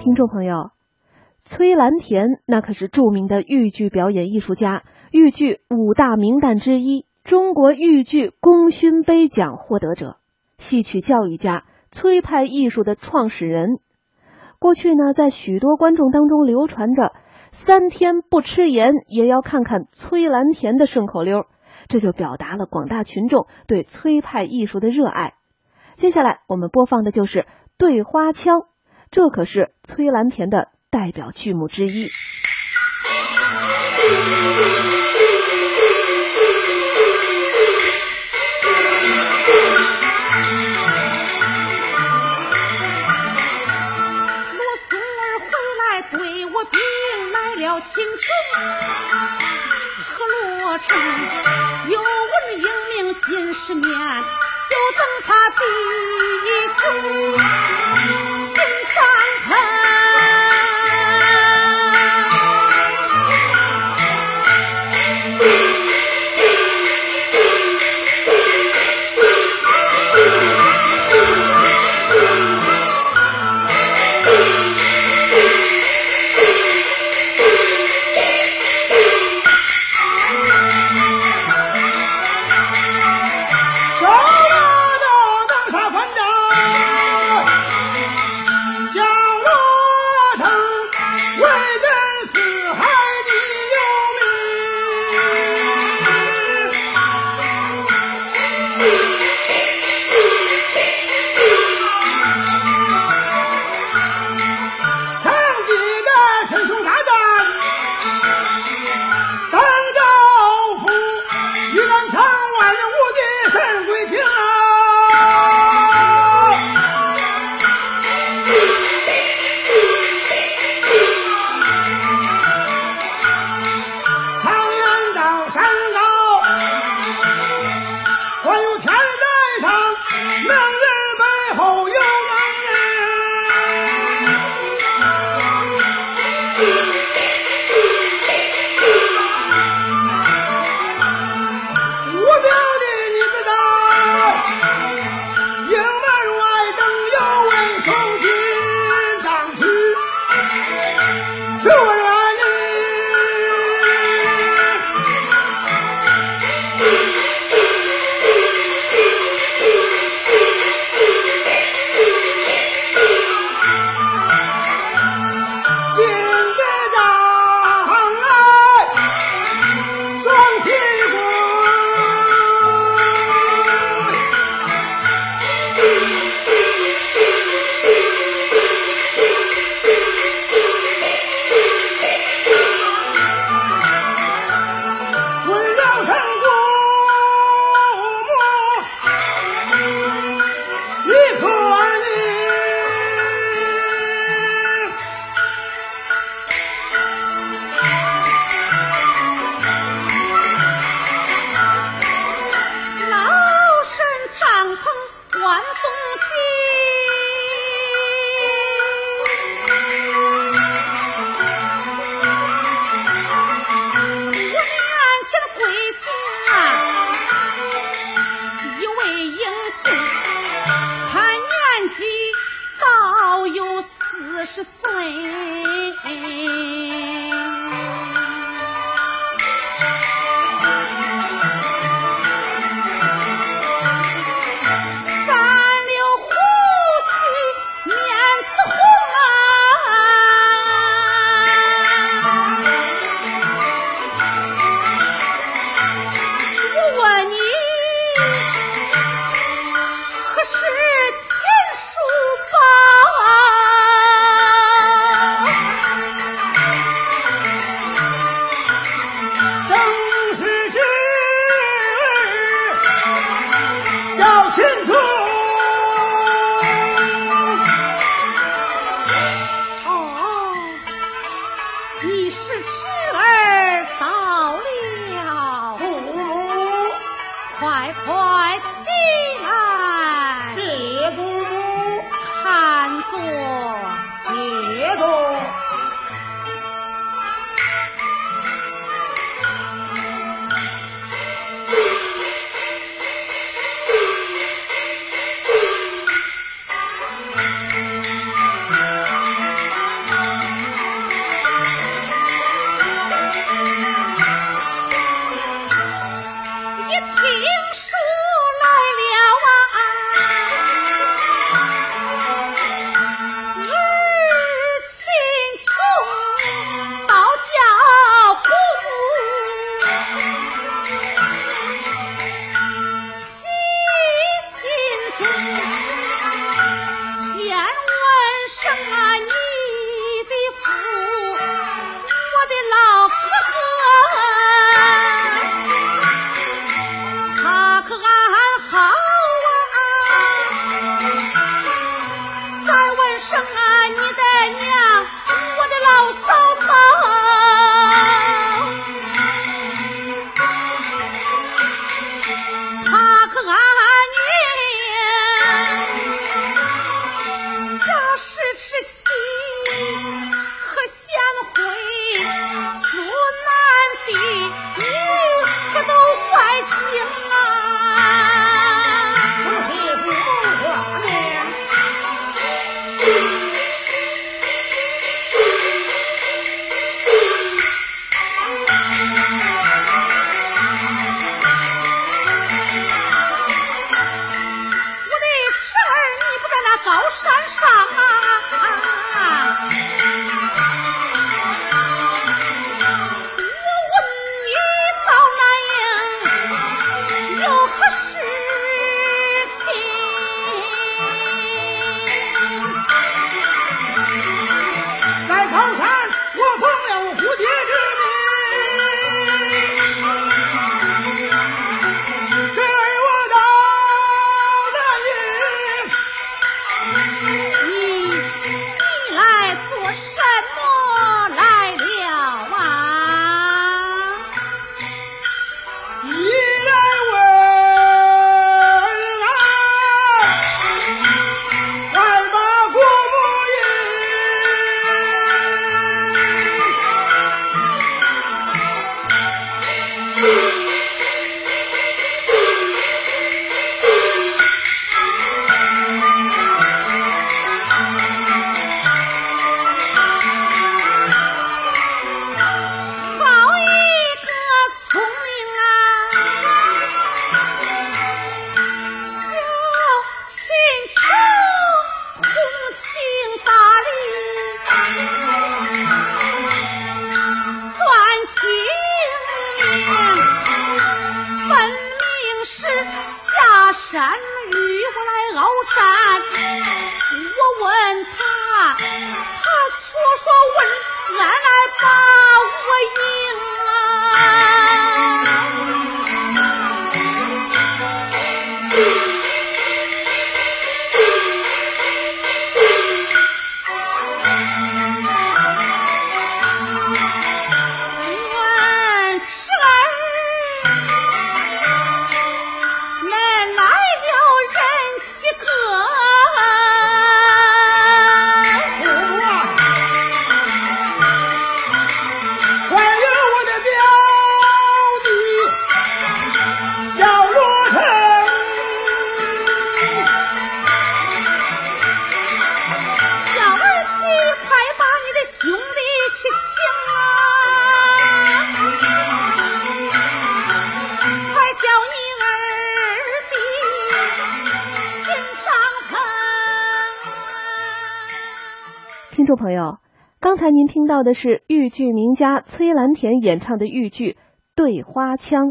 听众朋友，崔兰田那可是著名的豫剧表演艺术家，豫剧五大名旦之一，中国豫剧功勋杯奖获得者，戏曲教育家，崔派艺术的创始人。过去呢，在许多观众当中流传着“三天不吃盐也要看看崔兰田”的顺口溜，这就表达了广大群众对崔派艺术的热爱。接下来我们播放的就是《对花腔》。这可是崔兰田的代表剧目之一。罗孙儿回来对我禀来了青春和罗成，久闻英名金世面，就等他弟兄。是谁一听是ゅ。众朋友，刚才您听到的是豫剧名家崔兰田演唱的豫剧《对花腔》。